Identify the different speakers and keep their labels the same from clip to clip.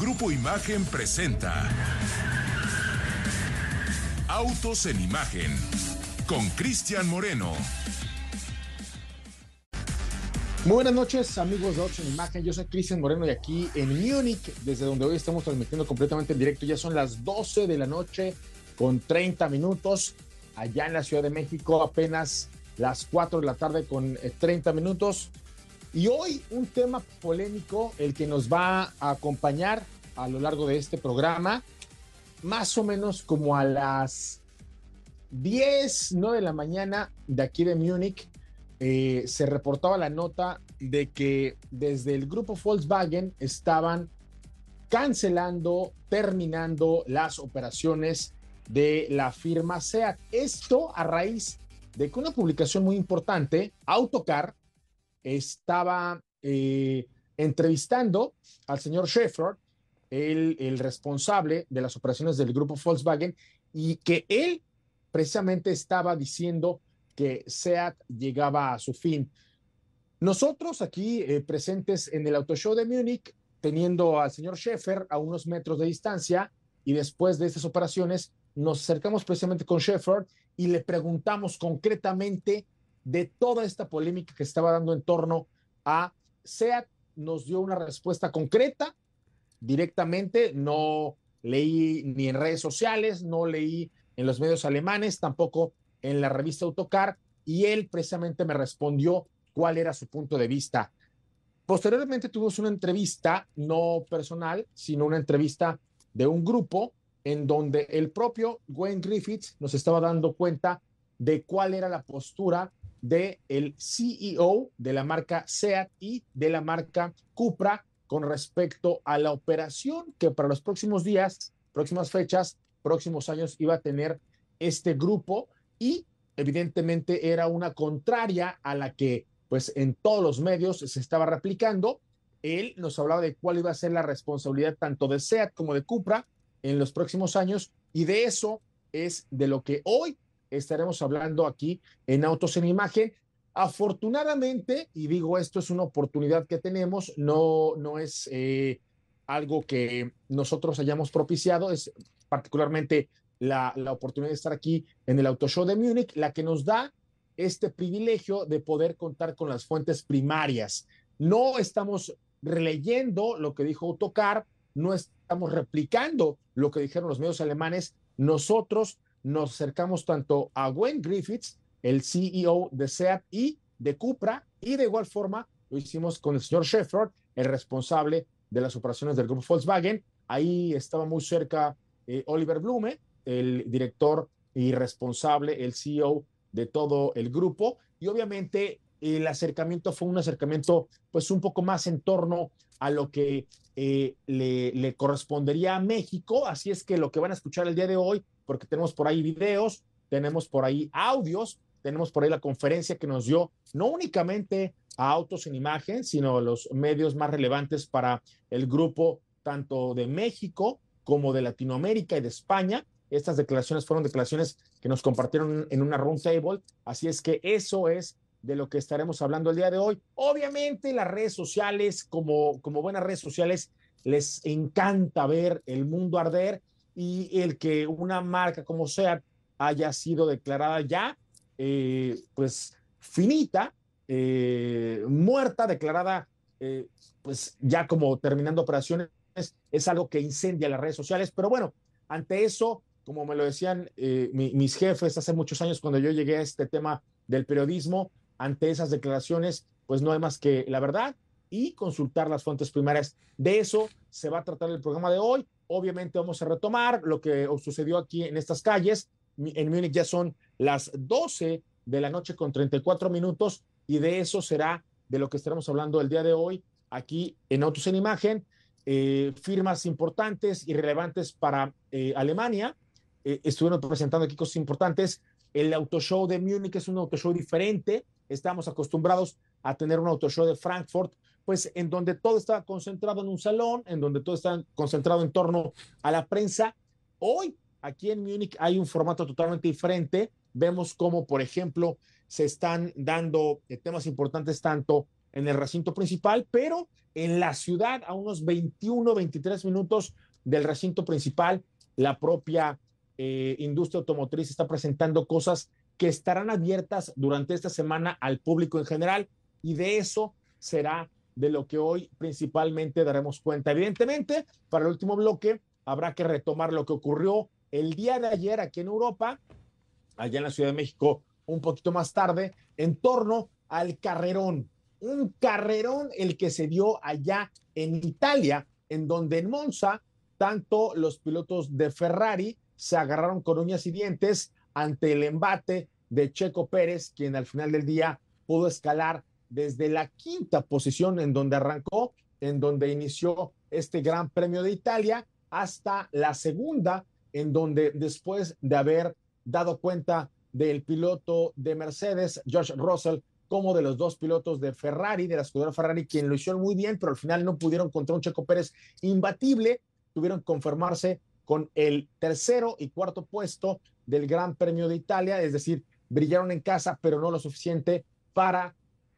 Speaker 1: Grupo Imagen presenta Autos en Imagen con Cristian Moreno.
Speaker 2: Muy buenas noches, amigos de Autos en Imagen. Yo soy Cristian Moreno y aquí en Múnich, desde donde hoy estamos transmitiendo completamente en directo. Ya son las 12 de la noche con 30 minutos. Allá en la Ciudad de México, apenas las 4 de la tarde con 30 eh, minutos. Y hoy un tema polémico, el que nos va a acompañar a lo largo de este programa, más o menos como a las 10, 9 de la mañana de aquí de Múnich, eh, se reportaba la nota de que desde el grupo Volkswagen estaban cancelando, terminando las operaciones de la firma SEAT. Esto a raíz de que una publicación muy importante, Autocar, estaba eh, entrevistando al señor Shefford, el, responsable de las operaciones del grupo Volkswagen, y que él precisamente estaba diciendo que SEAT llegaba a su fin. Nosotros aquí eh, presentes en el Auto Show de Múnich, teniendo al señor Sheffer a unos metros de distancia, y después de estas operaciones, nos acercamos precisamente con Sheffer y le preguntamos concretamente de toda esta polémica que estaba dando en torno a SEAT, nos dio una respuesta concreta, directamente, no leí ni en redes sociales, no leí en los medios alemanes, tampoco en la revista Autocar, y él precisamente me respondió cuál era su punto de vista. Posteriormente tuvimos una entrevista, no personal, sino una entrevista de un grupo en donde el propio Wayne Griffiths nos estaba dando cuenta de cuál era la postura del el CEO de la marca SEAT y de la marca Cupra con respecto a la operación que para los próximos días, próximas fechas, próximos años iba a tener este grupo y evidentemente era una contraria a la que pues en todos los medios se estaba replicando. Él nos hablaba de cuál iba a ser la responsabilidad tanto de SEAT como de Cupra en los próximos años y de eso es de lo que hoy estaremos hablando aquí en Autos en Imagen. Afortunadamente, y digo esto es una oportunidad que tenemos, no, no es eh, algo que nosotros hayamos propiciado, es particularmente la, la oportunidad de estar aquí en el Auto Show de Múnich, la que nos da este privilegio de poder contar con las fuentes primarias. No estamos releyendo lo que dijo Autocar, no estamos replicando lo que dijeron los medios alemanes, nosotros nos acercamos tanto a Gwen Griffiths, el CEO de SEAT y de Cupra, y de igual forma lo hicimos con el señor Shefford, el responsable de las operaciones del grupo Volkswagen. Ahí estaba muy cerca eh, Oliver Blume, el director y responsable, el CEO de todo el grupo. Y obviamente el acercamiento fue un acercamiento pues un poco más en torno a lo que eh, le, le, correspondería a México. Así es que lo que van a escuchar el día de hoy porque tenemos por ahí videos, tenemos por ahí audios, tenemos por ahí la conferencia que nos dio no únicamente a Autos en Imagen, sino los medios más relevantes para el grupo tanto de México como de Latinoamérica y de España. Estas declaraciones fueron declaraciones que nos compartieron en una round table, así es que eso es de lo que estaremos hablando el día de hoy. Obviamente las redes sociales, como, como buenas redes sociales, les encanta ver el mundo arder y el que una marca como SEAT haya sido declarada ya, eh, pues finita, eh, muerta, declarada, eh, pues ya como terminando operaciones, es algo que incendia las redes sociales. Pero bueno, ante eso, como me lo decían mis jefes hace muchos años cuando yo llegué a este tema del periodismo, ante esas declaraciones, pues no hay más que la verdad y consultar las fuentes primarias. De eso se va a tratar el programa de hoy. Obviamente vamos a retomar lo que sucedió aquí en estas calles. En Múnich ya son las 12 de la noche con 34 minutos y de eso será de lo que estaremos hablando el día de hoy aquí en Autos en Imagen. Eh, firmas importantes y relevantes para eh, Alemania. Eh, estuvieron presentando aquí cosas importantes. El Auto Show de Múnich es un Auto Show diferente. Estamos acostumbrados a tener un Auto Show de Frankfurt pues en donde todo está concentrado en un salón, en donde todo está concentrado en torno a la prensa. Hoy, aquí en Múnich, hay un formato totalmente diferente. Vemos cómo, por ejemplo, se están dando eh, temas importantes tanto en el recinto principal, pero en la ciudad, a unos 21, 23 minutos del recinto principal, la propia eh, industria automotriz está presentando cosas que estarán abiertas durante esta semana al público en general y de eso será de lo que hoy principalmente daremos cuenta. Evidentemente, para el último bloque habrá que retomar lo que ocurrió el día de ayer aquí en Europa, allá en la Ciudad de México un poquito más tarde, en torno al carrerón. Un carrerón el que se dio allá en Italia, en donde en Monza, tanto los pilotos de Ferrari se agarraron con uñas y dientes ante el embate de Checo Pérez, quien al final del día pudo escalar desde la quinta posición en donde arrancó, en donde inició este Gran Premio de Italia, hasta la segunda, en donde después de haber dado cuenta del piloto de Mercedes, George Russell, como de los dos pilotos de Ferrari, de la escudería Ferrari, quien lo hicieron muy bien, pero al final no pudieron contra un Checo Pérez imbatible, tuvieron que conformarse con el tercero y cuarto puesto del Gran Premio de Italia, es decir, brillaron en casa, pero no lo suficiente para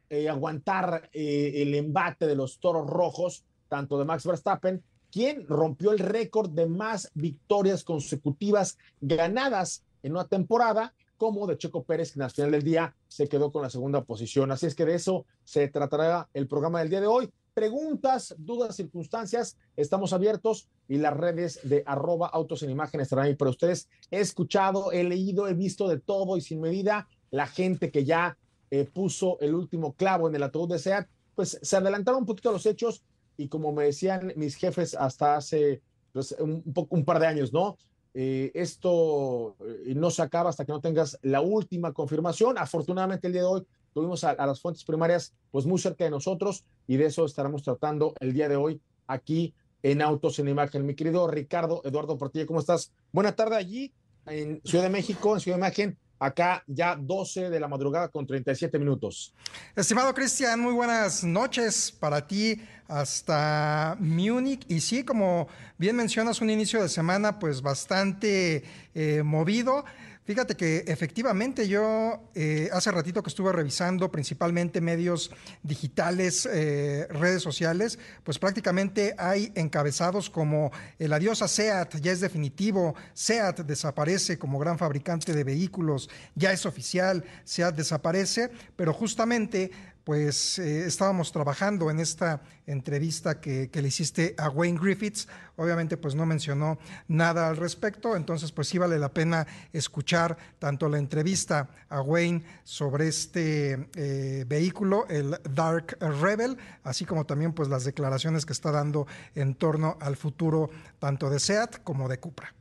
Speaker 2: eh, aguantar eh, el embate de los toros rojos, tanto de Max Verstappen, quien rompió el récord de más victorias consecutivas ganadas en una temporada, como de Checo Pérez, que al final del día se quedó con la segunda posición. Así es que de eso se tratará el programa del día de hoy. Preguntas, dudas, circunstancias, estamos abiertos y las redes de arroba autos en imagen estarán ahí para ustedes. He escuchado, he leído, he visto de todo y sin medida la gente que ya eh, puso el último clavo en el ataúd de SEAT, pues se adelantaron un poquito los hechos y como me decían mis jefes hasta hace pues, un, poco, un par de años, ¿no? Eh, esto eh, no se acaba hasta que no tengas la última confirmación. Afortunadamente el día de hoy tuvimos a, las fuentes primarias pues muy cerca de nosotros y de eso estaremos tratando el día de hoy aquí en Autos en Imagen. Mi querido Ricardo Eduardo Portilla, ¿cómo estás? Buena tarde allí en Ciudad de México, en Ciudad de Imagen. Acá ya 12 de la madrugada con 37 minutos.
Speaker 3: Estimado Cristian, muy buenas noches para ti hasta Múnich. Y sí, como bien mencionas, un inicio de semana pues bastante eh, movido. Fíjate que efectivamente yo eh, hace ratito que estuve revisando principalmente medios digitales, eh, redes sociales, pues prácticamente hay encabezados como el adiós a SEAT, ya es definitivo, SEAT desaparece como gran fabricante de vehículos, ya es oficial, SEAT desaparece, pero justamente pues eh, estábamos trabajando en esta entrevista que, le hiciste a Wayne Griffiths. Obviamente, pues no mencionó nada al respecto, entonces pues sí vale la pena escuchar tanto la entrevista a Wayne sobre este eh, vehículo, el Dark Rebel, así como también pues las declaraciones que está dando en torno al futuro tanto de SEAT como de Cupra.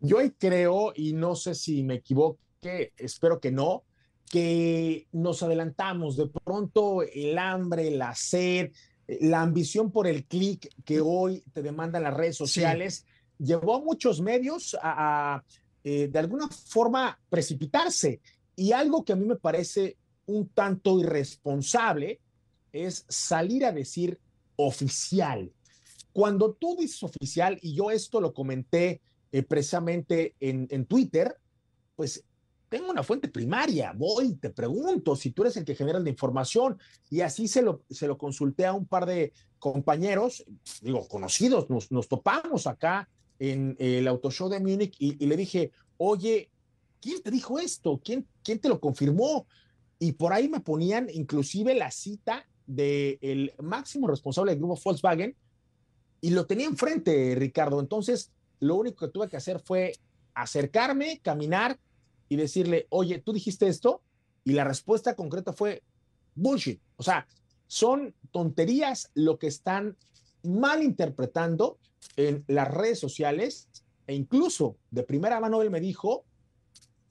Speaker 2: Yo creo, y no sé si me equivoque, espero que no, que nos adelantamos, de pronto el hambre, la sed, la ambición por el clic que hoy te demandan las redes sociales, llevó a muchos medios a, eh, de alguna forma precipitarse. Y algo que a mí me parece un tanto irresponsable es salir a decir oficial. Cuando tú dices oficial, y yo esto lo comenté eh, precisamente en, en Twitter, pues tengo una fuente primaria, voy, te pregunto si tú eres el que genera la información. Y así se lo, se lo consulté a un par de compañeros, digo, conocidos, nos, nos topamos acá en el Auto Show de Múnich y, le dije, oye, ¿quién te dijo esto? ¿Quién, ¿Quién te lo confirmó? Y por ahí me ponían inclusive la cita del máximo responsable del grupo Volkswagen y lo tenía enfrente, Ricardo. Entonces, lo único que tuve que hacer fue acercarme, caminar y decirle, oye, tú dijiste esto, y la respuesta concreta fue bullshit. O sea, son tonterías lo que están mal interpretando en las redes sociales e incluso de primera mano él me dijo,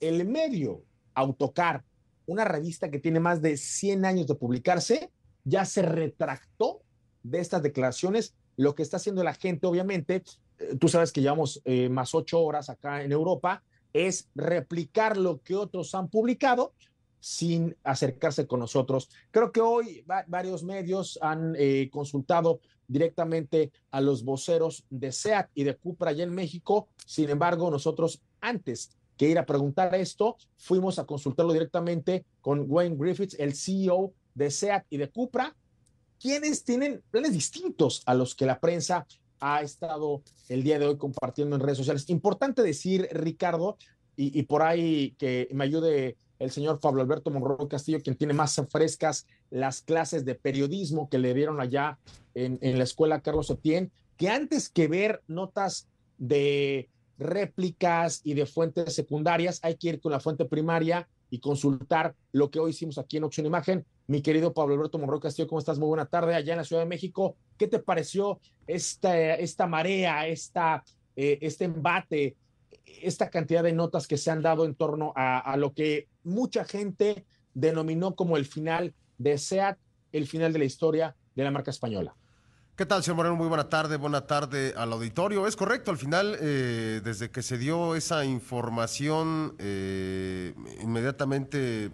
Speaker 2: el medio Autocar, una revista que tiene más de 100 años de publicarse, ya se retractó de estas declaraciones. Lo que está haciendo la gente, obviamente, eh, tú sabes que llevamos eh, más ocho horas acá en Europa, es replicar lo que otros han publicado sin acercarse con nosotros. Creo que hoy varios medios han eh, consultado directamente a los voceros de SEAT y de Cupra allá en México. Sin embargo, nosotros antes que ir a preguntar esto, fuimos a consultarlo directamente con Wayne Griffiths, el CEO de SEAT y de Cupra, quienes tienen planes distintos a los que la prensa ha estado el día de hoy compartiendo en redes sociales. Importante decir, Ricardo, y, por ahí que me ayude el señor Pablo Alberto Monroy Castillo, quien tiene más frescas las clases de periodismo que le dieron allá en, la escuela Carlos Etienne, que antes que ver notas de réplicas y de fuentes secundarias, hay que ir con la fuente primaria y consultar lo que hoy hicimos aquí en Opción Imagen. Mi querido Pablo Alberto Monroy Castillo, ¿cómo estás? Muy buena tarde allá en la Ciudad de México. ¿Qué te pareció esta, esta marea, esta, eh, este embate, esta cantidad de notas que se han dado en torno a, a lo que mucha gente denominó como el final de SEAT, el final de la historia de la marca española?
Speaker 4: ¿Qué tal, señor Moreno? Muy buena tarde, buena tarde al auditorio. Es correcto, al final, eh, desde que se dio esa información, eh, inmediatamente,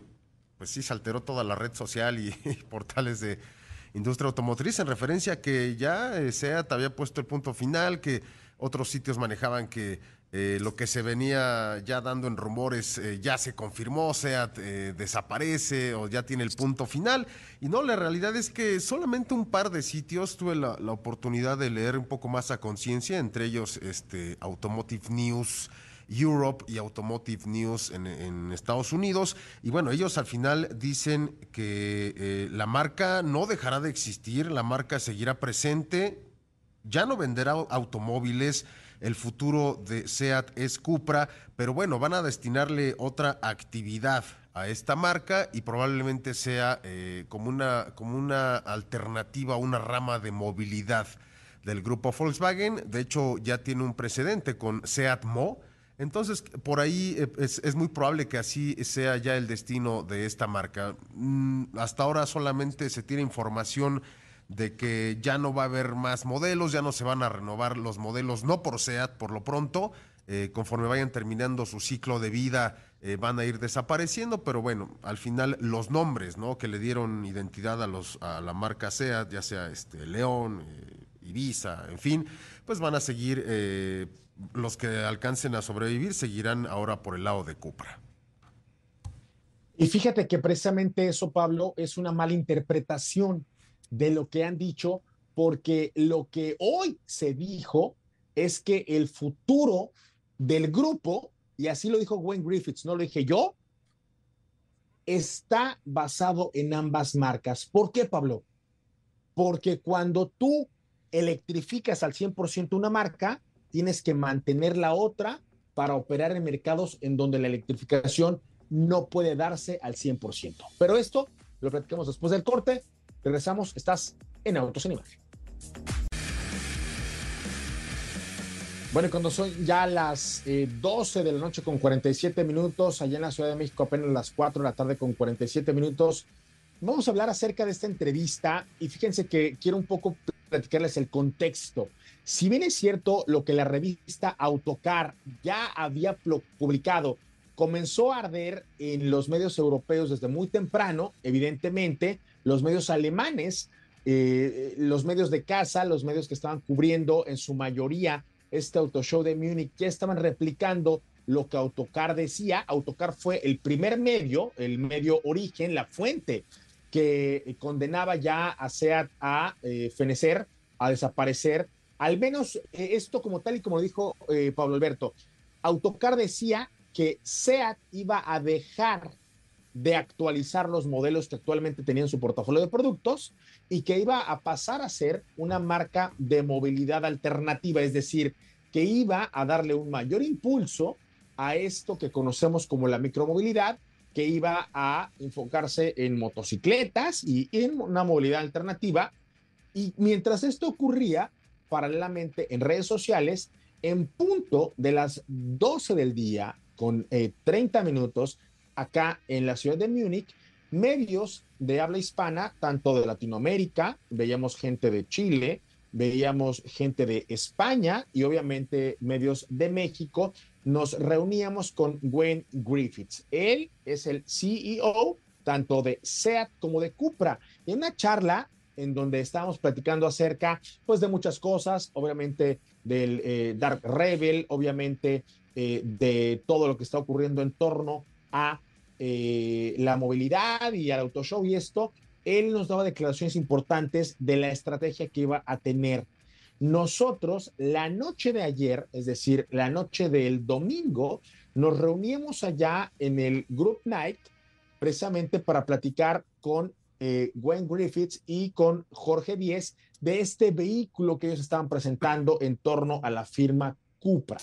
Speaker 4: pues sí, se alteró toda la red social y, portales de industria automotriz en referencia a que ya eh, SEAT había puesto el punto final, que otros sitios manejaban que eh, lo que se venía ya dando en rumores eh, ya se confirmó, sea eh, desaparece o ya tiene el punto final. Y no, la realidad es que solamente un par de sitios tuve la, oportunidad de leer un poco más a conciencia, entre ellos este, Automotive News. Europe y Automotive News en, Estados Unidos. Y bueno, ellos al final dicen que la marca no dejará de existir, la marca seguirá presente, ya no venderá automóviles, el futuro de SEAT es Cupra, pero bueno, van a destinarle otra actividad a esta marca y probablemente sea eh, como, una, como una alternativa, una rama de movilidad del grupo Volkswagen. De hecho, ya tiene un precedente con Seat Mo. Entonces, por ahí eh, es, muy probable que así sea ya el destino de esta marca. Mm, hasta ahora solamente se tiene información de que ya no va a haber más modelos, ya no se van a renovar los modelos, no por SEAT por lo pronto, eh, conforme vayan terminando su ciclo de vida eh, van a ir desapareciendo, pero bueno, al final los nombres ¿no? que le dieron identidad a, los, a la marca SEAT, ya sea este, León, eh, Ibiza, en fin, pues van a seguir, los que alcancen a sobrevivir seguirán ahora por el lado de Cupra.
Speaker 2: Y fíjate que precisamente eso, Pablo, es una mala interpretación de lo que han dicho, porque lo que hoy se dijo es que el futuro del grupo, y así lo dijo Wayne Griffiths, no lo dije yo, está basado en ambas marcas. ¿Por qué, Pablo? Porque cuando tú electrificas al 100% una marca, tienes que mantener la otra para operar en mercados en donde la electrificación no puede darse al 100%. Pero esto lo platicamos después del corte. Regresamos, estás en Autos en Imagen. Bueno, cuando son ya las 12 eh, de la noche con 47 minutos, allá en la Ciudad de México apenas las 4 de la tarde con 47 minutos, vamos a hablar acerca de esta entrevista y fíjense que quiero un poco platicarles el contexto. Si bien es cierto lo que la revista Autocar ya había publicado, comenzó a arder en los medios europeos desde muy temprano, evidentemente, los medios alemanes, eh, los medios de casa, los medios que estaban cubriendo en su mayoría este autoshow de Múnich, ya estaban replicando lo que Autocar decía. Autocar fue el primer medio, el medio origen, la fuente que condenaba ya a SEAT a eh, fenecer, a desaparecer. Al menos eh, esto como tal y como dijo Pablo Alberto, Autocar decía que SEAT iba a dejar de actualizar los modelos que actualmente tenían su portafolio de productos y que iba a pasar a ser una marca de movilidad alternativa, es decir, que iba a darle un mayor impulso a esto que conocemos como la micromovilidad, que iba a enfocarse en motocicletas y en una movilidad alternativa. Y mientras esto ocurría, paralelamente en redes sociales, en punto de las 12 del día, con 30 eh, minutos, acá en la ciudad de Múnich, medios de habla hispana, tanto de Latinoamérica, veíamos gente de Chile, veíamos gente de España y obviamente medios de México, nos reuníamos con Gwen Griffiths. Él es el CEO tanto de SEAT como de Cupra. En una charla en donde estábamos platicando acerca pues de muchas cosas, obviamente del eh, Dark Rebel, obviamente eh, de todo lo que está ocurriendo en torno a eh, la movilidad y al autoshow y esto, él nos daba declaraciones importantes de la estrategia que iba a tener. Nosotros, la noche de ayer, es decir, la noche del domingo, nos reuníamos allá en el Group Night precisamente para platicar con eh, Gwen Griffiths y con Jorge Díez de este vehículo que ellos estaban presentando en torno a la firma Cupra.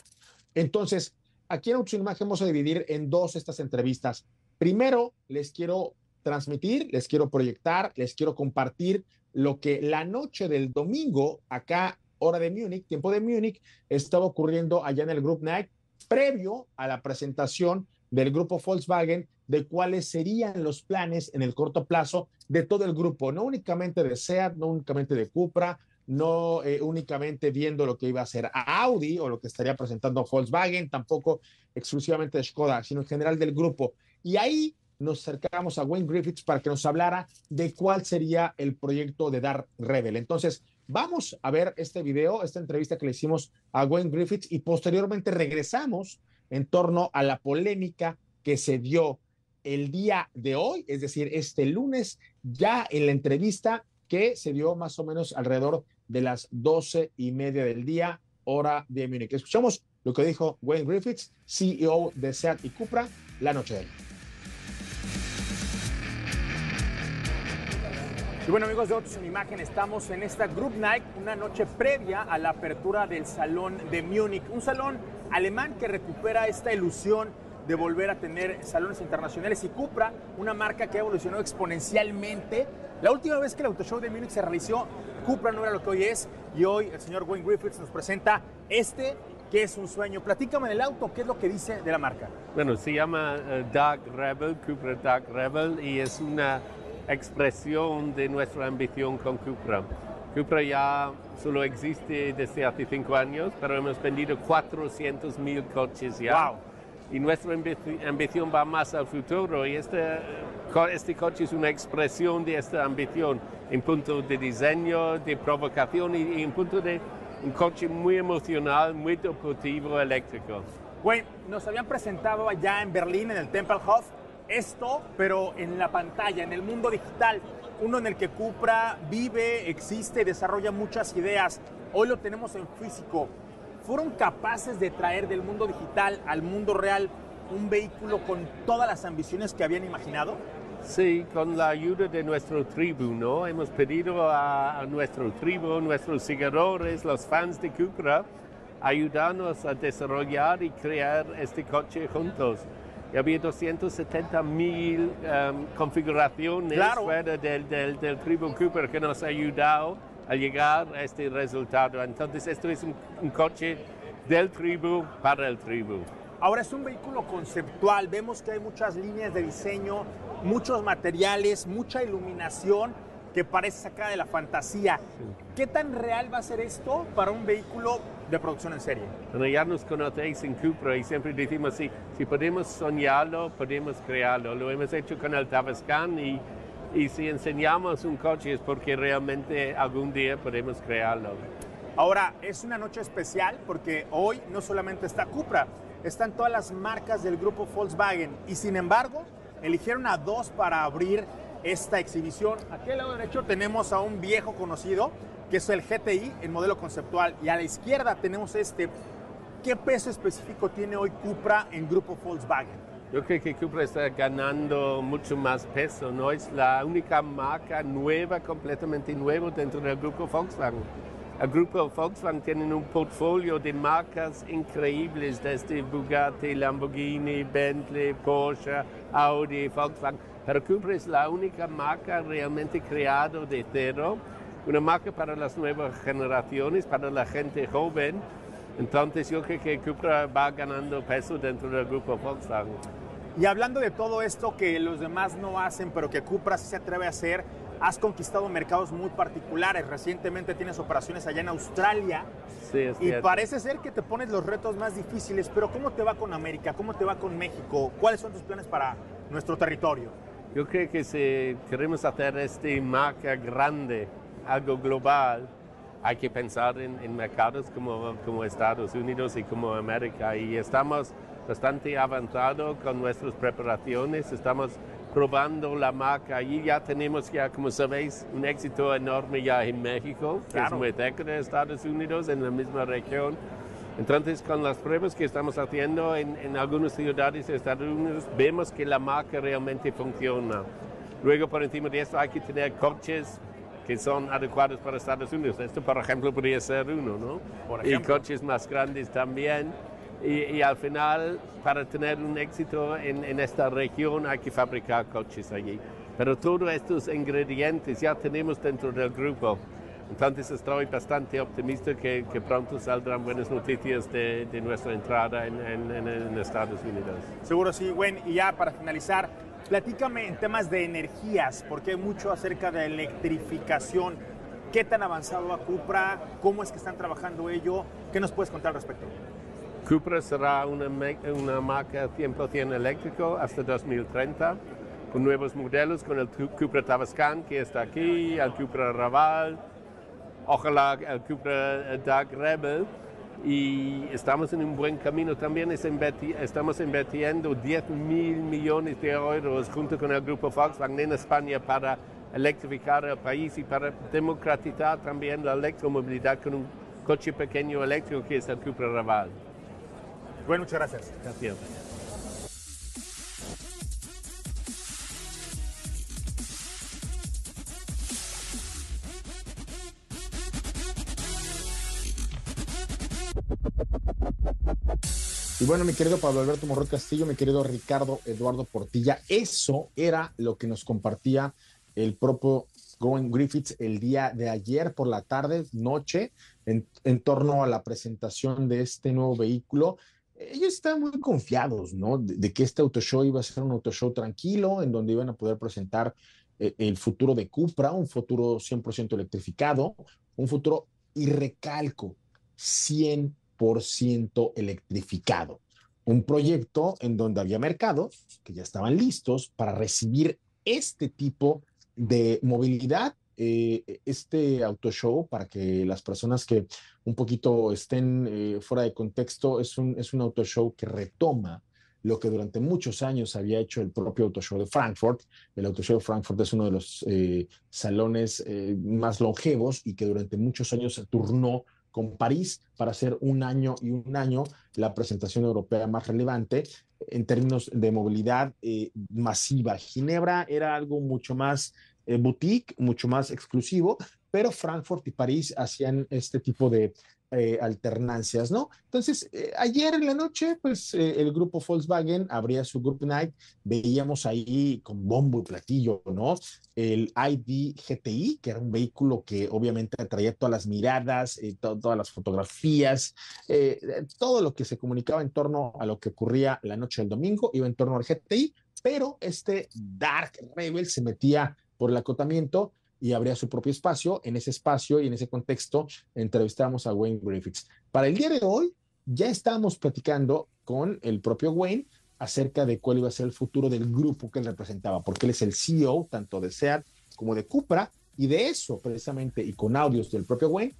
Speaker 2: Entonces, aquí en Autos Imagen vamos a dividir en dos estas entrevistas. Primero, les quiero transmitir, les quiero proyectar, les quiero compartir lo que la noche del domingo, acá, hora de Múnich, tiempo de Múnich, estaba ocurriendo allá en el Group Night, previo a la presentación del grupo Volkswagen de cuáles serían los planes en el corto plazo de todo el grupo, no únicamente de SEAT, no únicamente de Cupra, no eh, únicamente viendo lo que iba a hacer Audi o lo que estaría presentando Volkswagen, tampoco exclusivamente de Skoda, sino en general del grupo. Y ahí nos acercamos a Wayne Griffiths para que nos hablara de cuál sería el proyecto de Dar Rebel. Entonces, vamos a ver este video, esta entrevista que le hicimos a Wayne Griffiths y posteriormente regresamos en torno a la polémica que se dio el día de hoy, es decir, este lunes, ya en la entrevista que se dio más o menos alrededor de las doce y media del día, hora de Múnich. Escuchamos lo que dijo Wayne Griffiths, CEO de SEAT y Cupra, la noche de hoy.
Speaker 5: Y bueno amigos de Autos en Imagen, estamos en esta Group Night, una noche previa a la apertura del Salón de Múnich, un salón alemán que recupera esta ilusión de volver a tener salones internacionales y Cupra, una marca que ha evolucionado exponencialmente. La última vez que el Auto Show de Múnich se realizó, Cupra no era lo que hoy es y hoy el señor Wayne Griffiths nos presenta este que es un sueño. Platícame del auto, ¿qué es lo que dice de la marca?
Speaker 6: Bueno, se llama uh, Dark Rebel, Cupra Dark Rebel y es una expresión de nuestra ambición con Cupra. Cupra ya solo existe desde hace cinco años, pero hemos vendido 400 mil coches ya.
Speaker 5: Wow.
Speaker 6: Y nuestra ambición va más al futuro y este, este coche es una expresión de esta ambición en punto de diseño, de provocación y, en punto de un coche muy emocional, muy deportivo, eléctrico.
Speaker 5: Bueno, nos habían presentado allá en Berlín, en el Tempelhof, esto, pero en la pantalla, en el mundo digital, uno en el que Cupra vive, existe, desarrolla muchas ideas. Hoy lo tenemos en físico. ¿Fueron capaces de traer del mundo digital al mundo real un vehículo con todas las ambiciones que habían imaginado?
Speaker 6: Sí, con la ayuda de nuestro tribu, ¿no? Hemos pedido a, a nuestro tribu, nuestros seguidores, los fans de Cupra, ayudarnos a desarrollar y crear este coche juntos y había 270 mil um, configuraciones
Speaker 5: Claro.
Speaker 6: fuera del, del, del tribu Cooper que nos ha ayudado a llegar a este resultado. Entonces, esto es un, un coche del tribu para el tribu.
Speaker 5: Ahora es un vehículo conceptual, vemos que hay muchas líneas de diseño, muchos materiales, mucha iluminación que parece sacada de la fantasía. ¿Qué tan real va a ser esto para un vehículo de producción en serie?
Speaker 6: Bueno, ya nos conocéis en Cupra y siempre decimos, si, si podemos soñarlo, podemos crearlo. Lo hemos hecho con el Tabascan y, y si enseñamos un coche es porque realmente algún día podemos crearlo.
Speaker 5: Ahora, es una noche especial porque hoy no solamente está Cupra, están todas las marcas del grupo Volkswagen y sin embargo eligieron a dos para abrir esta exhibición. Aquí al lado derecho tenemos a un viejo conocido que es el GTI, el modelo conceptual, y a la izquierda tenemos este. ¿Qué peso específico tiene hoy Cupra en grupo Volkswagen?
Speaker 6: Yo creo que Cupra está ganando mucho más peso, ¿no? Es la única marca nueva, completamente nueva dentro del grupo Volkswagen. El grupo Volkswagen tiene un portfolio de marcas increíbles, desde Bugatti, Lamborghini, Bentley, Porsche, Audi, Volkswagen. Pero Cupra es la única marca realmente creada de cero, una marca para las nuevas generaciones, para la gente joven. Entonces yo creo que Cupra va ganando peso dentro del grupo Volkswagen.
Speaker 5: Y hablando de todo esto que los demás no hacen, pero que Cupra sí se atreve a hacer, has conquistado mercados muy particulares. Recientemente tienes operaciones allá en Australia
Speaker 6: Sí, es
Speaker 5: y
Speaker 6: cierto.
Speaker 5: parece ser que te pones los retos más difíciles, pero ¿cómo te va con América? ¿Cómo te va con México? ¿Cuáles son tus planes para nuestro territorio?
Speaker 6: Yo creo que si queremos hacer esta marca grande, algo global, hay que pensar en, en mercados como, como Estados Unidos y como América. Y estamos bastante avanzados con nuestras preparaciones. Estamos probando la marca. Y ya tenemos ya, como sabéis, un éxito enorme ya en México, que es muy cerca de Estados Unidos, en la misma región. Entonces, con las pruebas que estamos haciendo en, en algunas ciudades de Estados Unidos, vemos que la marca realmente funciona. Luego, por encima de esto, hay que tener coches que son adecuados para Estados Unidos. Esto, por ejemplo, podría ser uno, ¿no? y coches más grandes también. Y, y, al final, para tener un éxito en, en, esta región, hay que fabricar coches allí. Pero todos estos ingredientes ya tenemos dentro del grupo. Entonces estoy bastante optimista que, que pronto saldrán buenas noticias de, de nuestra entrada en, en, en, Estados Unidos.
Speaker 5: Seguro sí, Gwen. Y ya para finalizar, platícame en temas de energías, porque hay mucho acerca de electrificación. ¿Qué tan avanzado va Cupra? ¿Cómo es que están trabajando ello? ¿Qué nos puedes contar al respecto?
Speaker 6: Cupra será una, una marca 100% eléctrico hasta 2030, con nuevos modelos, con el Cupra Tabascan que está aquí, el Cupra Raval, ojalá el Cupra Dark Rebel. Y estamos en un buen camino. También estamos invirtiendo 10 mil millones de euros junto con el grupo Volkswagen en España para electrificar el país y para democratizar también la electromovilidad con un coche pequeño eléctrico que es el Cupra Raval.
Speaker 5: Bueno, muchas gracias.
Speaker 6: Gracias.
Speaker 2: Bueno, mi querido Pablo Alberto Morro Castillo, mi querido Ricardo Eduardo Portilla, eso era lo que nos compartía el propio Gowen Griffiths el día de ayer por la tarde, noche, en, torno a la presentación de este nuevo vehículo ellos estaban muy confiados, ¿no? De, que este auto show iba a ser un auto show tranquilo, en donde iban a poder presentar eh, el futuro de Cupra, un futuro 100% electrificado, un futuro, y recalco, 100% electrificado. Un proyecto en donde había mercados que ya estaban listos para recibir este tipo de movilidad eh, este auto show para que las personas que un poquito estén eh, fuera de contexto, es un, es un auto show que retoma lo que durante muchos años había hecho el propio Auto Show de Frankfurt. El Auto Show de Frankfurt es uno de los eh, salones más longevos y que durante muchos años se turnó con París para hacer un año y un año la presentación europea más relevante en términos de movilidad eh, masiva. Ginebra era algo mucho más eh, boutique, mucho más exclusivo, pero Frankfurt y París hacían este tipo de eh, alternancias, ¿no? Entonces, eh, ayer en la noche, pues eh, el grupo Volkswagen abría su Group Night, veíamos ahí con bombo y platillo, ¿no? El ID GTI, que era un vehículo que obviamente atraía todas las miradas, to todas las fotografías, todo lo que se comunicaba en torno a lo que ocurría la noche del domingo, iba en torno al GTI, pero este Dark Rebel se metía por el acotamiento y abría su propio espacio. En ese espacio y en ese contexto entrevistamos a Wayne Griffiths. Para el día de hoy ya estábamos platicando con el propio Wayne acerca de cuál iba a ser el futuro del grupo que él representaba, porque él es el CEO tanto de SEAT como de Cupra, y de eso precisamente, y con audios del propio Wayne,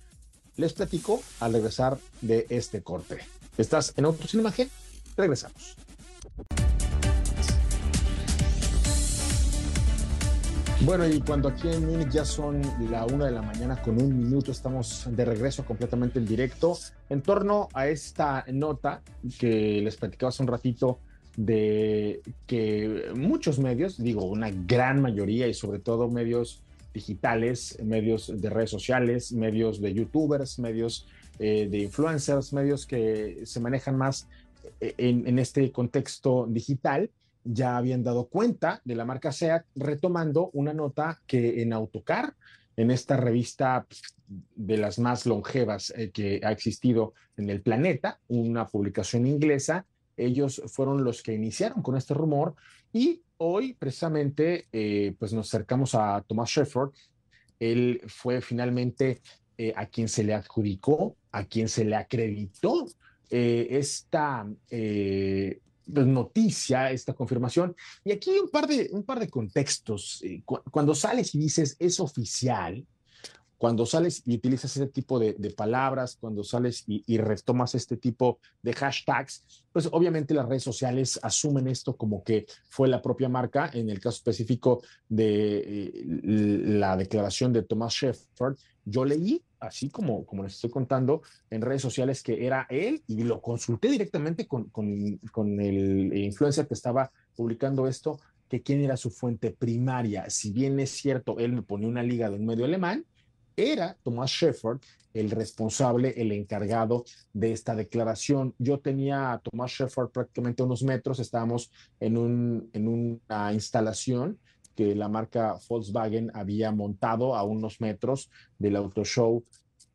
Speaker 2: les platico al regresar de este corte. ¿Estás en Autos sin Imagen? Regresamos. Bueno, y cuando aquí en Múnich ya son la una de la mañana con un minuto, estamos de regreso completamente en directo. En torno a esta nota que les platicaba hace un ratito de que muchos medios, digo una gran mayoría y sobre todo medios digitales, medios de redes sociales, medios de youtubers, medios eh, de influencers, medios que se manejan más eh, en, en este contexto digital, ya habían dado cuenta de la marca SEAT, retomando una nota que en Autocar, en esta revista pues, de las más longevas eh, que ha existido en el planeta, una publicación inglesa, ellos fueron los que iniciaron con este rumor y hoy precisamente eh, pues nos acercamos a Thomas Shefford. Él fue finalmente eh, a quien se le adjudicó, a quien se le acreditó esta pues, noticia, esta confirmación. Y aquí un par de, un par de contextos. Eh, cuando sales y dices es oficial, cuando sales y utilizas ese tipo de, palabras, cuando sales y, retomas este tipo de hashtags, pues obviamente las redes sociales asumen esto como que fue la propia marca, en el caso específico de eh, la declaración de Thomas Shepard, yo leí, así como, como les estoy contando, en redes sociales que era él y lo consulté directamente con, con, con el influencer que estaba publicando esto, que quién era su fuente primaria. Si bien es cierto, él me ponía una liga de un medio alemán, era Thomas Shepard el responsable, el encargado de esta declaración. Yo tenía a Thomas Shepard prácticamente unos metros, estábamos en, un, en una instalación que la marca Volkswagen había montado a unos metros del auto show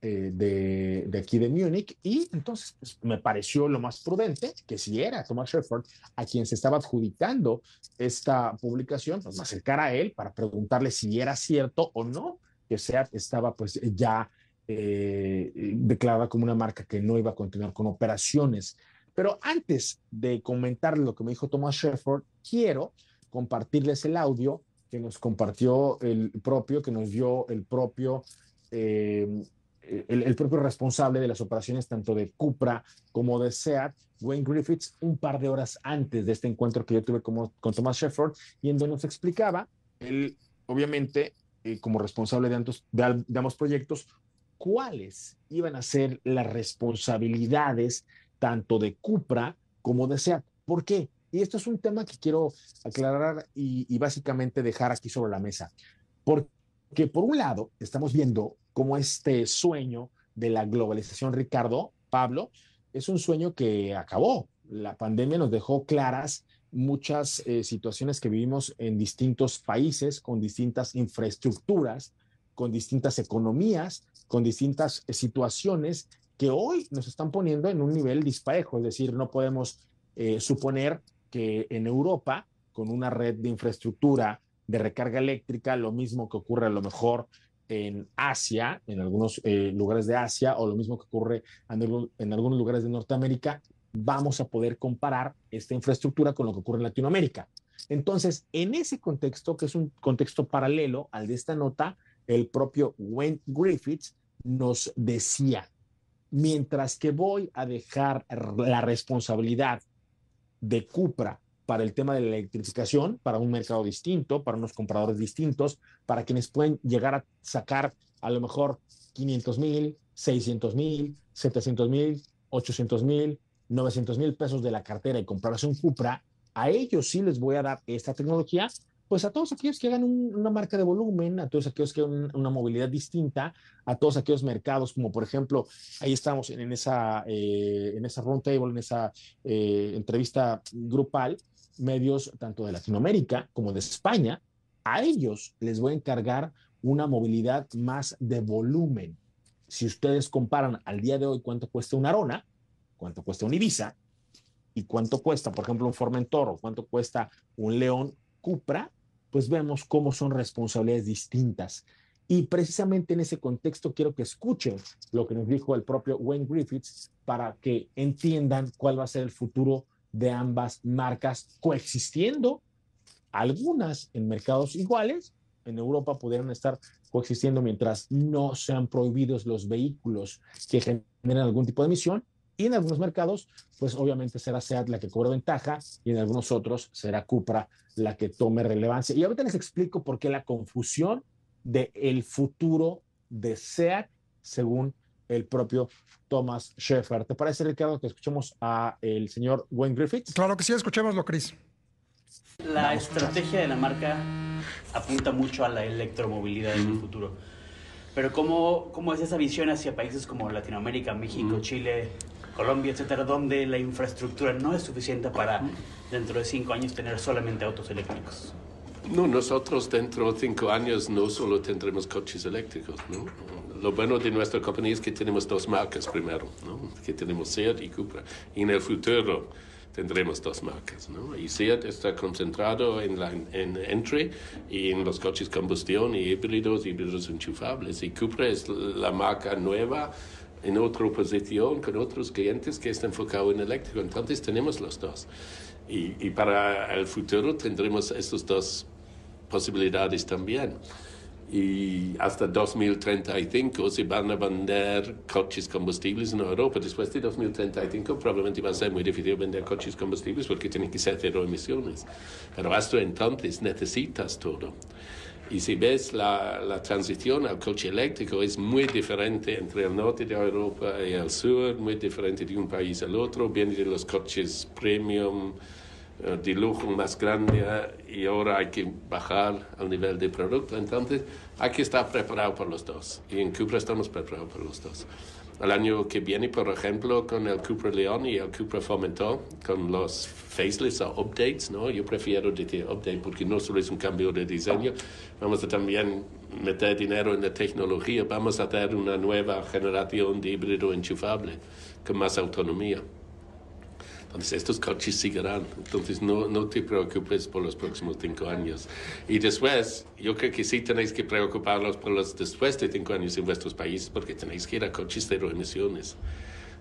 Speaker 2: eh, de, de, aquí de Múnich y entonces pues, me pareció lo más prudente que si era Thomas Shepard a quien se estaba adjudicando esta publicación, pues me acercara a él para preguntarle si era cierto o no que SEAT estaba pues ya eh, declarada como una marca que no iba a continuar con operaciones. Pero antes de comentar lo que me dijo Thomas Shepard, quiero compartirles el audio que nos compartió el propio, que nos dio el propio, eh, el, propio responsable de las operaciones tanto de Cupra como de SEAT, Wayne Griffiths, un par de horas antes de este encuentro que yo tuve con Thomas Shepard, y en donde nos explicaba, él obviamente eh, como responsable de, de, ambos proyectos, cuáles iban a ser las responsabilidades tanto de Cupra como de SEAT. ¿Por qué? Y esto es un tema que quiero aclarar y básicamente dejar aquí sobre la mesa. Porque por un lado, estamos viendo cómo este sueño de la globalización, Ricardo, Pablo, es un sueño que acabó. La pandemia nos dejó claras muchas eh, situaciones que vivimos en distintos países, con distintas infraestructuras, con distintas economías, con distintas eh, situaciones que hoy nos están poniendo en un nivel disparejo. Es decir, no podemos eh, suponer que en Europa, con una red de infraestructura de recarga eléctrica, lo mismo que ocurre a lo mejor en Asia, en algunos lugares de Asia, o lo mismo que ocurre en algunos lugares de Norteamérica, vamos a poder comparar esta infraestructura con lo que ocurre en Latinoamérica. Entonces, en ese contexto, que es un contexto paralelo al de esta nota, el propio Wayne Griffiths nos decía, mientras que voy a dejar la responsabilidad de Cupra para el tema de la electrificación, para un mercado distinto, para unos compradores distintos, para quienes pueden llegar a sacar a lo mejor 500 mil, 600 mil, 700 mil, 800 mil, 900 mil pesos de la cartera y comprarse un Cupra, a ellos sí les voy a dar esta tecnología, pues a todos aquellos que hagan una marca de volumen, a todos aquellos que hagan una movilidad distinta, a todos aquellos mercados, como por ejemplo, ahí estamos en, esa, eh, en esa roundtable, en esa eh, entrevista grupal, medios tanto de Latinoamérica como de España, a ellos les voy a encargar una movilidad más de volumen. Si ustedes comparan al día de hoy cuánto cuesta una Arona, cuánto cuesta un Ibiza y cuánto cuesta, por ejemplo, un Formentor cuánto cuesta un León Cupra, pues vemos cómo son responsabilidades distintas. Y precisamente en ese contexto quiero que escuchen lo que nos dijo el propio Wayne Griffiths para que entiendan cuál va a ser el futuro de ambas marcas coexistiendo, algunas en mercados iguales, en Europa pudieran estar coexistiendo mientras no sean prohibidos los vehículos que generan algún tipo de emisión, y en algunos mercados, pues obviamente será SEAT la que cobre ventaja y en algunos otros será Cupra la que tome relevancia. Y ahorita les explico por qué la confusión del el futuro de SEAT según el propio Thomas Sheffer. ¿Te parece, Ricardo, que escuchemos a el señor Wayne Griffiths?
Speaker 3: Claro que sí, escuchémoslo, Chris.
Speaker 7: La estrategia de la marca apunta mucho a la electromovilidad en el futuro. Pero ¿cómo, ¿cómo, es esa visión hacia países como Latinoamérica, México, Chile, Colombia, etcétera, donde la infraestructura no es suficiente para dentro de cinco años tener solamente autos eléctricos?
Speaker 6: No, nosotros dentro de cinco años no solo tendremos coches eléctricos, ¿no? Lo bueno de nuestra compañía es que tenemos dos marcas primero, ¿no? Que tenemos Seat y Cupra. Y en el futuro tendremos dos marcas, ¿no? Y Seat está concentrado en, la, en Entry y en los coches combustión y híbridos, híbridos enchufables. Y Cupra es la marca nueva en otra posición con otros clientes que está enfocado en eléctrico. Entonces tenemos los dos. Y, y para el futuro tendremos estas dos posibilidades también. y hasta 2035 se van a vender coches combustibles en Europa. Después de 2035 probablemente va a ser muy difícil vender coches combustibles porque tienen que ser cero emisiones. Pero hasta entonces necesitas todo. Y si ves la, la, transición al coche eléctrico es muy diferente entre el norte de Europa y el sur, muy diferente de un país al otro, viene de los coches premium, eh, de lujo más grande y ahora hay que bajar al nivel de producto. Entonces hay que estar preparado por los dos. Y en Cupra estamos preparados por los dos. El año que viene, por ejemplo, con el Cupra León y el Cupra Formentor, con los facelifts o updates, ¿no? Yo prefiero decir update porque no solo es un cambio de diseño, vamos a también meter dinero en la tecnología, vamos a tener una nueva generación de híbrido enchufable con más autonomía. Entonces estos coches seguirán. Entonces no, no te preocupes por los próximos cinco años. Y después, yo creo que sí tenéis que preocuparos por los después de cinco años en vuestros países porque tenéis que ir a coches cero emisiones.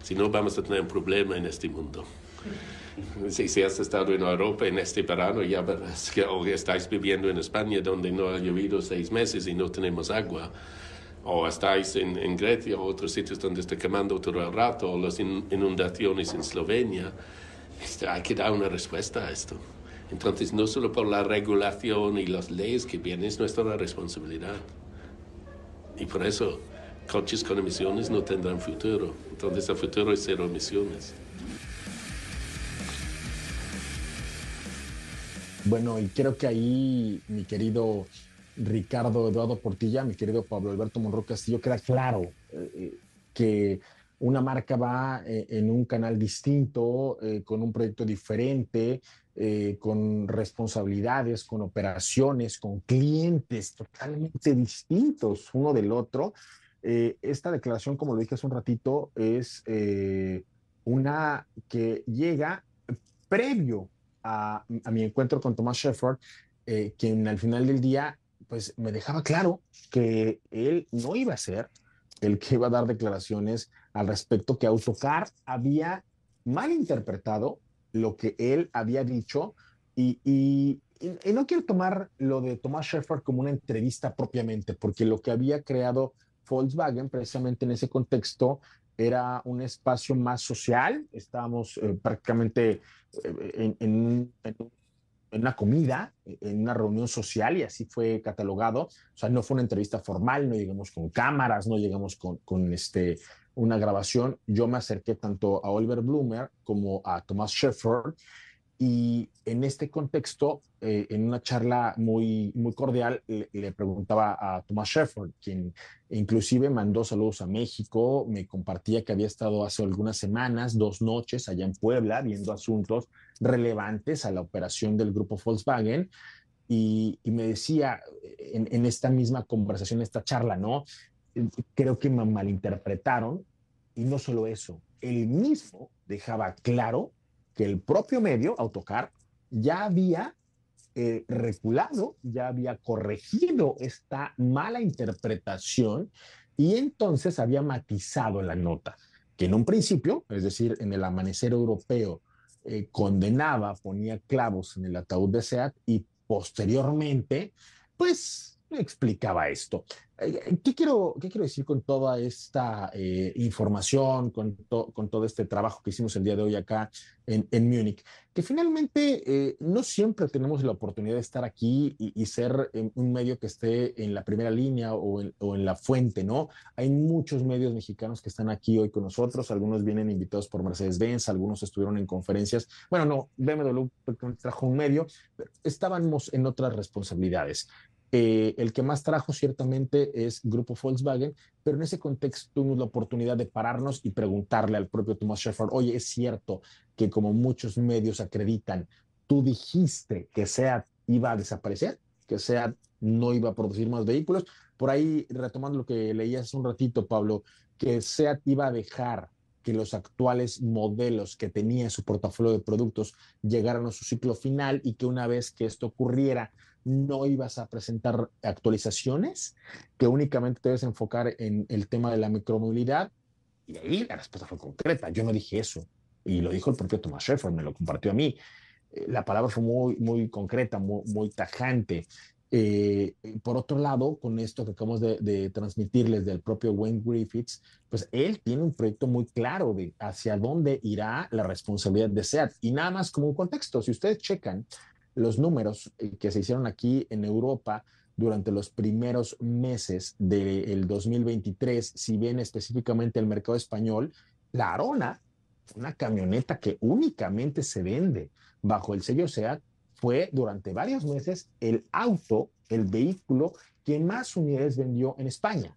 Speaker 6: Si no, vamos a tener un problema en este mundo. Si, si, has estado en Europa en este verano, ya verás que o estáis viviendo en España donde no ha llovido seis meses y no tenemos agua, o estáis en, en Grecia o otros sitios donde está quemando todo el rato, o las inundaciones en Eslovenia hay que dar una respuesta a esto. Entonces, no solo por la regulación y las leyes que vienen, es nuestra responsabilidad. Y por eso, coches con emisiones no tendrán futuro. Entonces, el futuro es cero emisiones.
Speaker 2: Bueno, y creo que ahí, mi querido Ricardo Eduardo Portilla, mi querido Pablo Alberto Monroy Castillo, queda claro eh, que una marca va eh, en un canal distinto, eh, con un proyecto diferente, eh, con responsabilidades, con operaciones, con clientes totalmente distintos uno del otro. esta declaración, como lo dije hace un ratito, es una que llega previo a, mi encuentro con Tomás Shepard, quien al final del día pues me dejaba claro que él no iba a ser el que iba a dar declaraciones al respecto, que Autocar había malinterpretado lo que él había dicho y, y, no quiero tomar lo de Tomás Sheffer como una entrevista propiamente, porque lo que había creado Volkswagen precisamente en ese contexto era un espacio más social, estábamos eh, prácticamente eh, en, en, en una comida, en una reunión social y así fue catalogado. O sea, no fue una entrevista formal, no llegamos con cámaras, no llegamos con, con este, una grabación. Yo me acerqué tanto a Oliver Blumer como a Thomas Shepard y en este contexto, eh, en una charla muy, muy cordial, le, preguntaba a Thomas Shepard, quien inclusive mandó saludos a México, me compartía que había estado hace algunas semanas, dos noches allá en Puebla, viendo asuntos relevantes a la operación del grupo Volkswagen. Y, me decía en, esta misma conversación, esta charla, ¿no? Creo que me malinterpretaron. Y no solo eso, él mismo dejaba claro que el propio medio, Autocar, ya había eh, reculado, ya había corregido esta mala interpretación y entonces había matizado la nota, que en un principio, es decir, en el amanecer europeo, eh, condenaba, ponía clavos en el ataúd de SEAT y posteriormente, pues explicaba esto. Eh, ¿Qué quiero, ¿Qué quiero decir con toda esta eh, información, con, todo este trabajo que hicimos el día de hoy acá en, en Múnich? Que finalmente eh, no siempre tenemos la oportunidad de estar aquí y, ser un medio que esté en la primera línea o en, o en, la fuente, ¿no? Hay muchos medios mexicanos que están aquí hoy con nosotros, algunos vienen invitados por Mercedes-Benz, algunos estuvieron en conferencias. Bueno, no, BMW trajo un medio, pero estábamos en otras responsabilidades. Eh, el que más trajo ciertamente es Grupo Volkswagen, pero en ese contexto tuvimos la oportunidad de pararnos y preguntarle al propio Thomas Shepard, oye, es cierto que como muchos medios acreditan, tú dijiste que SEAT iba a desaparecer, que SEAT no iba a producir más vehículos. Por ahí, retomando lo que leías hace un ratito, Pablo, que SEAT iba a dejar que los actuales modelos que tenía en su portafolio de productos llegaran a su ciclo final y que una vez que esto ocurriera, no ibas a presentar actualizaciones, que únicamente te debes enfocar en el tema de la micromovilidad. Y ahí la respuesta fue concreta. Yo no dije eso. Y lo dijo el propio Thomas Sheffer, me lo compartió a mí. Eh, la palabra fue muy, muy concreta, muy, muy tajante. Eh, por otro lado, con esto que acabamos de, transmitirles del propio Wayne Griffiths, pues él tiene un proyecto muy claro de hacia dónde irá la responsabilidad de SEAT. Y nada más como un contexto, si ustedes checan los números eh, que se hicieron aquí en Europa durante los primeros meses del 2023, si bien específicamente el mercado español, la Arona, una camioneta que únicamente se vende bajo el sello SEAT, fue durante varios meses el auto, el vehículo que más unidades vendió en España.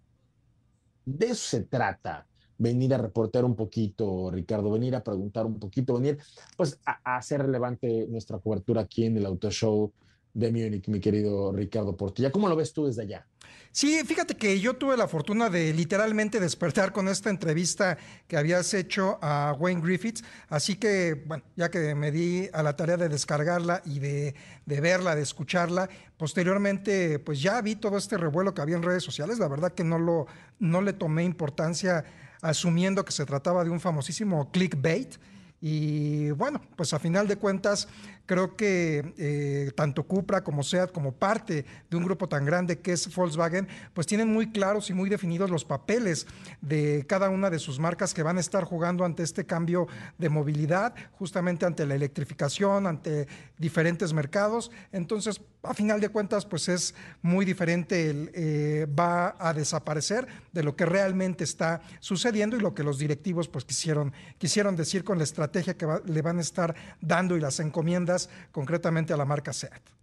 Speaker 2: De eso se trata. Venir a reportar un poquito, Ricardo, venir a preguntar un poquito, venir pues a, hacer relevante nuestra cobertura aquí en el Auto Show de Múnich, mi querido Ricardo Portilla. ¿Cómo lo ves tú desde allá?
Speaker 3: Sí, fíjate que yo tuve la fortuna de literalmente despertar con esta entrevista que habías hecho a Wayne Griffiths, así que, bueno, ya que me di a la tarea de descargarla y de, verla, de escucharla, posteriormente, pues ya vi todo este revuelo que había en redes sociales, la verdad que no, lo, no le tomé importancia asumiendo que se trataba de un famosísimo clickbait. Y bueno, pues a final de cuentas, creo que eh, tanto Cupra como SEAT, como parte de un grupo tan grande que es Volkswagen, pues tienen muy claros y muy definidos los papeles de cada una de sus marcas que van a estar jugando ante este cambio de movilidad, justamente ante la electrificación, ante diferentes mercados. Entonces, a final de cuentas, pues es muy diferente, el, eh, va a desaparecer de lo que realmente está sucediendo y lo que los directivos pues quisieron, quisieron decir con la estrategia que le van a estar dando y las encomiendas concretamente a la marca SEAT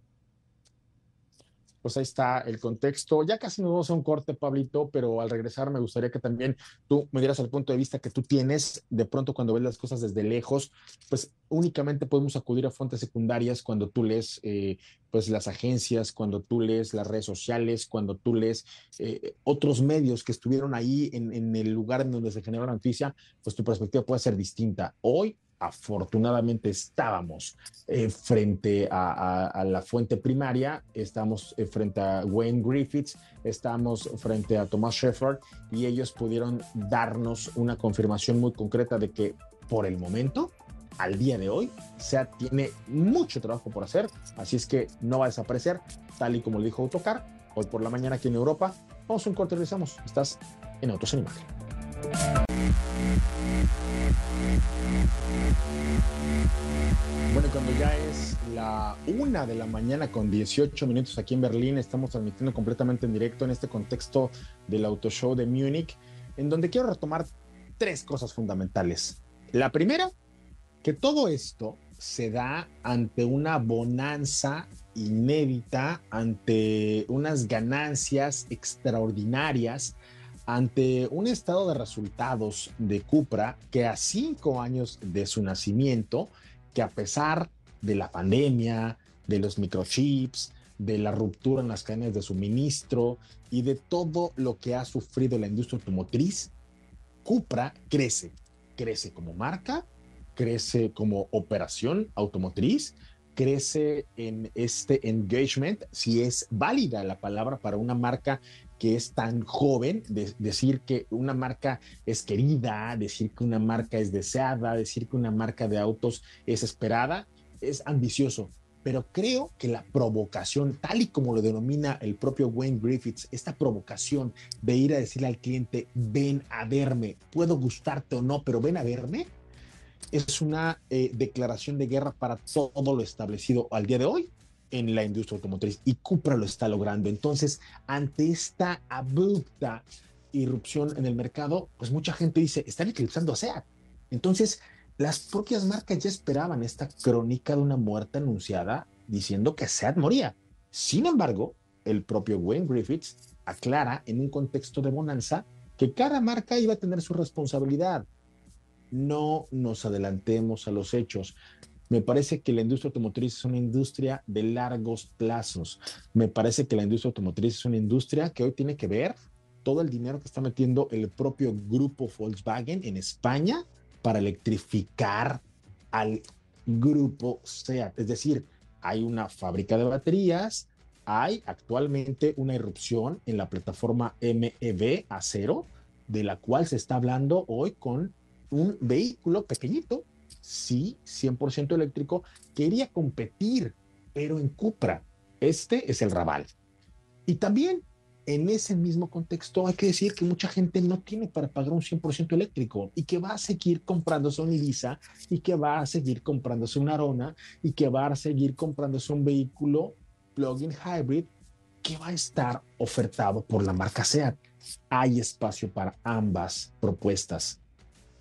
Speaker 2: pues ahí está el contexto. Ya casi nos vamos a un corte, Pablito, pero al regresar me gustaría que también tú me dieras el punto de vista que tú tienes. De pronto, cuando ves las cosas desde lejos, pues únicamente podemos acudir a fuentes secundarias cuando tú lees eh, pues las agencias, cuando tú lees las redes sociales, cuando tú lees eh, otros medios que estuvieron ahí en, en el lugar en donde se generó la noticia, pues tu perspectiva puede ser distinta. Hoy afortunadamente estábamos eh, frente a, la fuente primaria, estamos eh, frente a Wayne Griffiths, estamos frente a Thomas Shepard y ellos pudieron darnos una confirmación muy concreta de que por el momento, al día de hoy, SEAT tiene mucho trabajo por hacer, así es que no va a desaparecer, tal y como le dijo Autocar, hoy por la mañana aquí en Europa. Vamos a un corte y regresamos. Estás en Autos en Imagen. Bueno, cuando ya es la una de la mañana con 18 minutos aquí en Berlín, estamos transmitiendo completamente en directo en este contexto del Auto Show de Múnich, en donde quiero retomar tres cosas fundamentales. La primera, que todo esto se da ante una bonanza inédita, ante unas ganancias extraordinarias ante un estado de resultados de Cupra que a cinco años de su nacimiento, que a pesar de la pandemia, de los microchips, de la ruptura en las cadenas de suministro y de todo lo que ha sufrido la industria automotriz, Cupra crece, crece como marca, crece como operación automotriz, crece en este engagement, si es válida la palabra para una marca que es tan joven, decir que una marca es querida, decir que una marca es deseada, decir que una marca de autos es esperada, es ambicioso. Pero creo que la provocación, tal y como lo denomina el propio Wayne Griffiths, esta provocación de ir a decirle al cliente, ven a verme, puedo gustarte o no, pero ven a verme, es una eh, declaración de guerra para todo lo establecido al día de hoy en la industria automotriz y Cupra lo está logrando. Entonces, ante esta abrupta irrupción en el mercado, pues mucha gente dice, están eclipsando a SEAT. Entonces, las propias marcas ya esperaban esta crónica de una muerte anunciada diciendo que SEAT moría. Sin embargo, el propio Wayne Griffiths aclara en un contexto de bonanza que cada marca iba a tener su responsabilidad. No nos adelantemos a los hechos. Me parece que la industria automotriz es una industria de largos plazos. Me parece que la industria automotriz es una industria que hoy tiene que ver todo el dinero que está metiendo el propio grupo Volkswagen en España para electrificar al grupo SEAT. Es decir, hay una fábrica de baterías, hay actualmente una irrupción en la plataforma MEB acero, de la cual se está hablando hoy con un vehículo pequeñito sí, 100% eléctrico, quería competir, pero en Cupra. Este es el Raval. Y también en ese mismo contexto hay que decir que mucha gente no tiene para pagar un 100% eléctrico y que va a seguir comprándose un Ibiza y que va a seguir comprándose un Arona y que va a seguir comprándose un vehículo plug-in hybrid que va a estar ofertado por la marca SEAT. Hay espacio para ambas propuestas.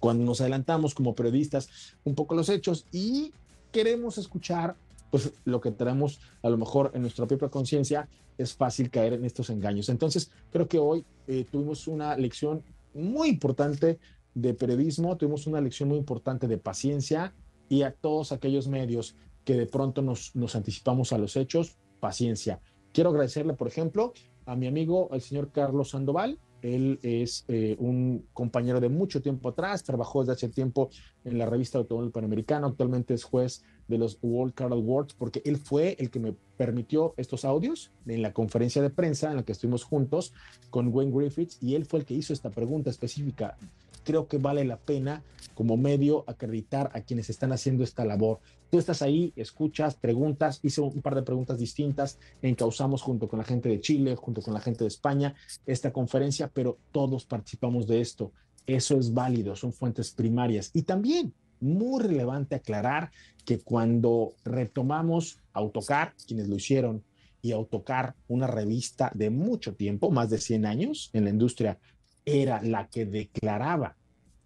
Speaker 2: Cuando nos adelantamos como periodistas un poco los hechos y queremos escuchar pues lo que tenemos a lo mejor en nuestra propia conciencia, es fácil caer en estos engaños. Entonces, creo que hoy eh, tuvimos una lección muy importante de periodismo, tuvimos una lección muy importante de paciencia y a todos aquellos medios que de pronto nos, nos anticipamos a los hechos, paciencia. Quiero agradecerle, por ejemplo, a mi amigo, el señor Carlos Sandoval, él es eh, un compañero de mucho tiempo atrás, trabajó desde hace tiempo en la revista Automóvil Panamericano, actualmente es juez de los World Car Awards, porque él fue el que me permitió estos audios en la conferencia de prensa en la que estuvimos juntos con Wayne Griffiths, y él fue el que hizo esta pregunta específica. Creo que vale la pena como medio acreditar a quienes están haciendo esta labor. Tú estás ahí, escuchas, preguntas, hice un par de preguntas distintas, encauzamos junto con la gente de Chile, junto con la gente de España esta conferencia, pero todos participamos de esto. Eso es válido, son fuentes primarias. Y también muy relevante aclarar que cuando retomamos Autocar, quienes lo hicieron, y Autocar, una revista de mucho tiempo, más de 100 años en la industria, era la que declaraba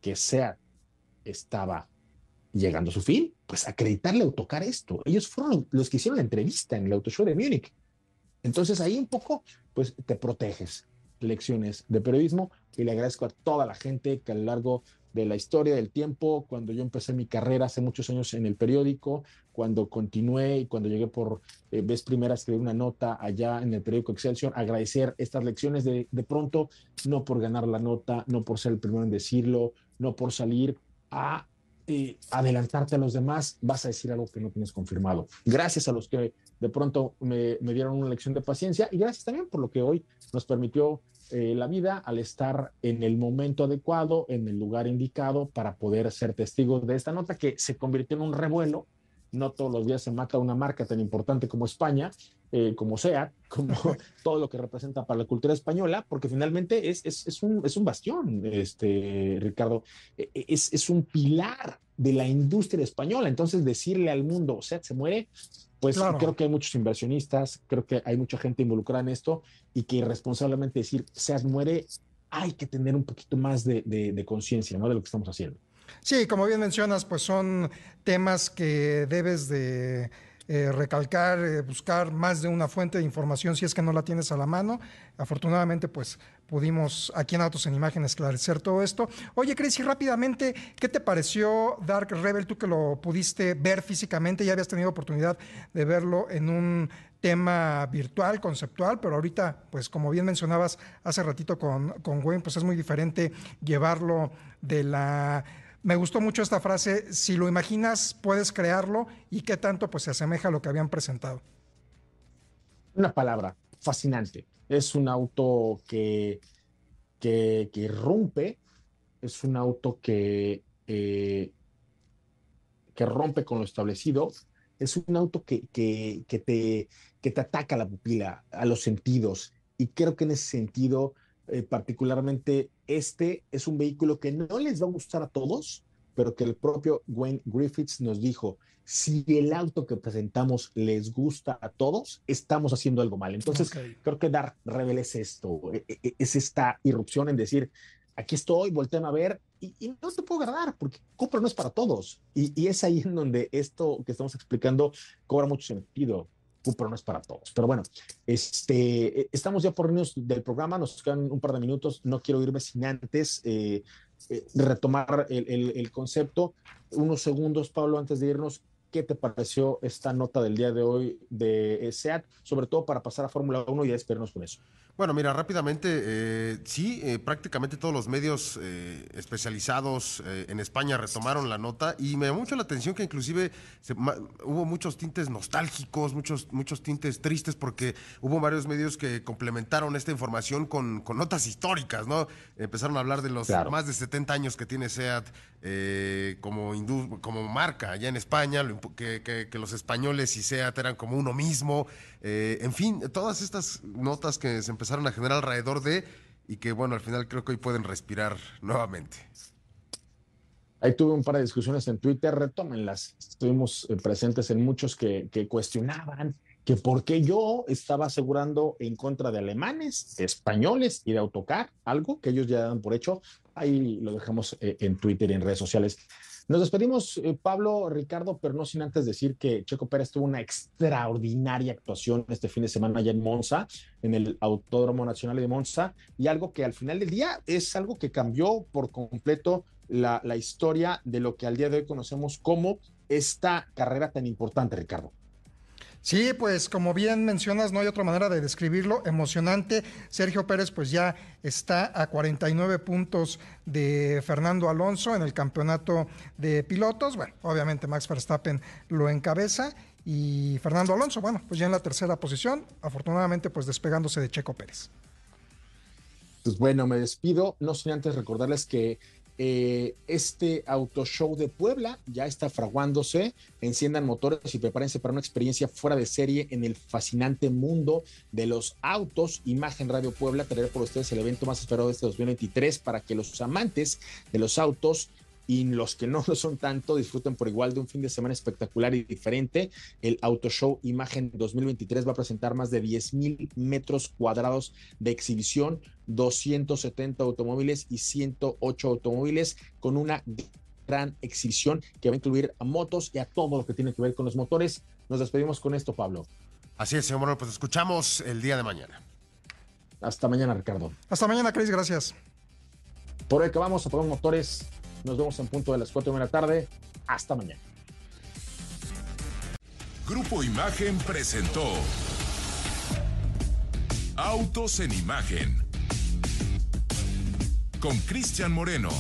Speaker 2: que SEAT estaba llegando a su fin, pues acreditarle a Autocar esto. Ellos fueron los que hicieron la entrevista en el Auto Show de Múnich. Entonces ahí un poco, pues te proteges. Lecciones de periodismo y le agradezco a toda la gente que a lo largo de la historia del tiempo, cuando yo empecé mi carrera hace muchos años en el periódico, cuando continué y cuando llegué por eh, vez primera a escribir una nota allá en el periódico Excelsior, agradecer estas lecciones de, de pronto, no por ganar la nota, no por ser el primero en decirlo, no por salir a eh, adelantarte a los demás, vas a decir algo que no tienes confirmado. Gracias a los que de pronto me, me dieron una lección de paciencia y gracias también por lo que hoy nos permitió eh, la vida al estar en el momento adecuado, en el lugar indicado para poder ser testigos de esta nota que se convirtió en un revuelo. No todos los días se mata una marca tan importante como España, eh, como sea, como todo lo que representa para la cultura española, porque finalmente es, es, es, un, es un bastión, este, Ricardo, e, e, es, es un pilar de la industria española. Entonces, decirle al mundo, o sea, se muere, pues
Speaker 3: Claro.
Speaker 2: creo que hay muchos inversionistas, creo que hay mucha gente involucrada en esto y que irresponsablemente decir, SEAT muere, hay que tener un poquito más de, de, de conciencia ¿no? de lo que estamos haciendo.
Speaker 3: Sí, como bien mencionas, pues son temas que debes de eh, recalcar, eh, buscar más de una fuente de información si es que no la tienes a la mano. Afortunadamente, pues pudimos aquí en Autos en Imagen esclarecer todo esto. Oye, Crazy, rápidamente, ¿qué te pareció Dark Rebel? Tú que lo pudiste ver físicamente, ya habías tenido oportunidad de verlo en un tema virtual, conceptual, pero ahorita, pues como bien mencionabas hace ratito con, con Wayne, pues es muy diferente llevarlo de la me gustó mucho esta frase, si lo imaginas, puedes crearlo y qué tanto pues se asemeja a lo que habían presentado.
Speaker 2: Una palabra, fascinante. Es un auto que, que, que rompe, es un auto que, eh, que rompe con lo establecido, es un auto que, que, que, te, que te ataca la pupila, a los sentidos. Y creo que en ese sentido, eh, particularmente este es un vehículo que no les va a gustar a todos, pero que el propio Wayne Griffiths nos dijo, si el auto que presentamos les gusta a todos, estamos haciendo algo mal. Entonces,
Speaker 3: Ok.
Speaker 2: creo que Dark Rebel es esto, e- e- es esta irrupción en decir, aquí estoy, volteen a ver, y, y no te puedo agradar, porque Cupra no es para todos. Y, y es ahí en donde esto que estamos explicando cobra mucho sentido. Cupra no es para todos. Pero bueno, este, estamos ya por irnos del programa, nos quedan un par de minutos, no quiero irme sin antes eh, eh, retomar el, el- el concepto. Unos segundos, Pablo, antes de irnos, ¿qué te pareció esta nota del día de hoy de eh, SEAT? Sobre todo para pasar a Fórmula 1 y despedirnos con eso.
Speaker 4: Bueno, mira, rápidamente, eh, sí, eh, prácticamente todos los medios eh, especializados en España retomaron la nota y me llamó mucho la atención que inclusive se ma- hubo muchos tintes nostálgicos, muchos, muchos tintes tristes porque hubo varios medios que complementaron esta información con, con notas históricas, ¿no? Empezaron a hablar de los
Speaker 2: Claro.
Speaker 4: más de 70 años que tiene SEAT eh, como, como marca allá en España, que, que- que los españoles y SEAT eran como uno mismo, en fin, todas estas notas que se empezaron a generar alrededor de y que bueno, al final creo que hoy pueden respirar nuevamente.
Speaker 2: Ahí tuve un par de discusiones en Twitter, retómenlas. Estuvimos eh, presentes en muchos que, que cuestionaban que por qué yo estaba asegurando en contra de alemanes, españoles y de autocar, algo que ellos ya dan por hecho. Ahí lo dejamos eh, en Twitter y en redes sociales. Nos despedimos, eh, Pablo, Ricardo, pero no sin antes decir que Checo Pérez tuvo una extraordinaria actuación este fin de semana allá en Monza, en el Autódromo Nacional de Monza, y algo que al final del día es algo que cambió por completo la, la historia de lo que al día de hoy conocemos como esta carrera tan importante, Ricardo.
Speaker 3: Sí, pues como bien mencionas, no hay otra manera de describirlo, emocionante. Sergio Pérez pues ya está a 49 puntos de Fernando Alonso en el campeonato de pilotos. Bueno, obviamente Max Verstappen lo encabeza y Fernando Alonso, bueno, pues ya en la tercera posición, afortunadamente pues despegándose de Checo Pérez.
Speaker 2: Pues bueno, me despido, no sin antes recordarles que eh, este Auto Show de Puebla ya está fraguándose. Enciendan motores y prepárense para una experiencia fuera de serie en el fascinante mundo de los autos. Imagen Radio Puebla traerá por ustedes el evento más esperado de este 2023 para que los amantes de los autos y los que no lo son tanto disfruten por igual de un fin de semana espectacular y diferente. El Auto Show Imagen 2023 va a presentar más de 10 mil metros cuadrados de exhibición, 270 automóviles y 108 automóviles con una gran exhibición que va a incluir a motos y a todo lo que tiene que ver con los motores. Nos despedimos con esto, Pablo.
Speaker 4: Así es, señor Moreno, pues escuchamos el día de mañana.
Speaker 2: Hasta mañana, Ricardo.
Speaker 3: Hasta mañana, Cris, gracias.
Speaker 2: Por hoy acabamos, apagamos motores. Nos vemos en punto de las 4 de la tarde. Hasta mañana.
Speaker 1: Grupo Imagen presentó Autos en Imagen con Cristian Moreno.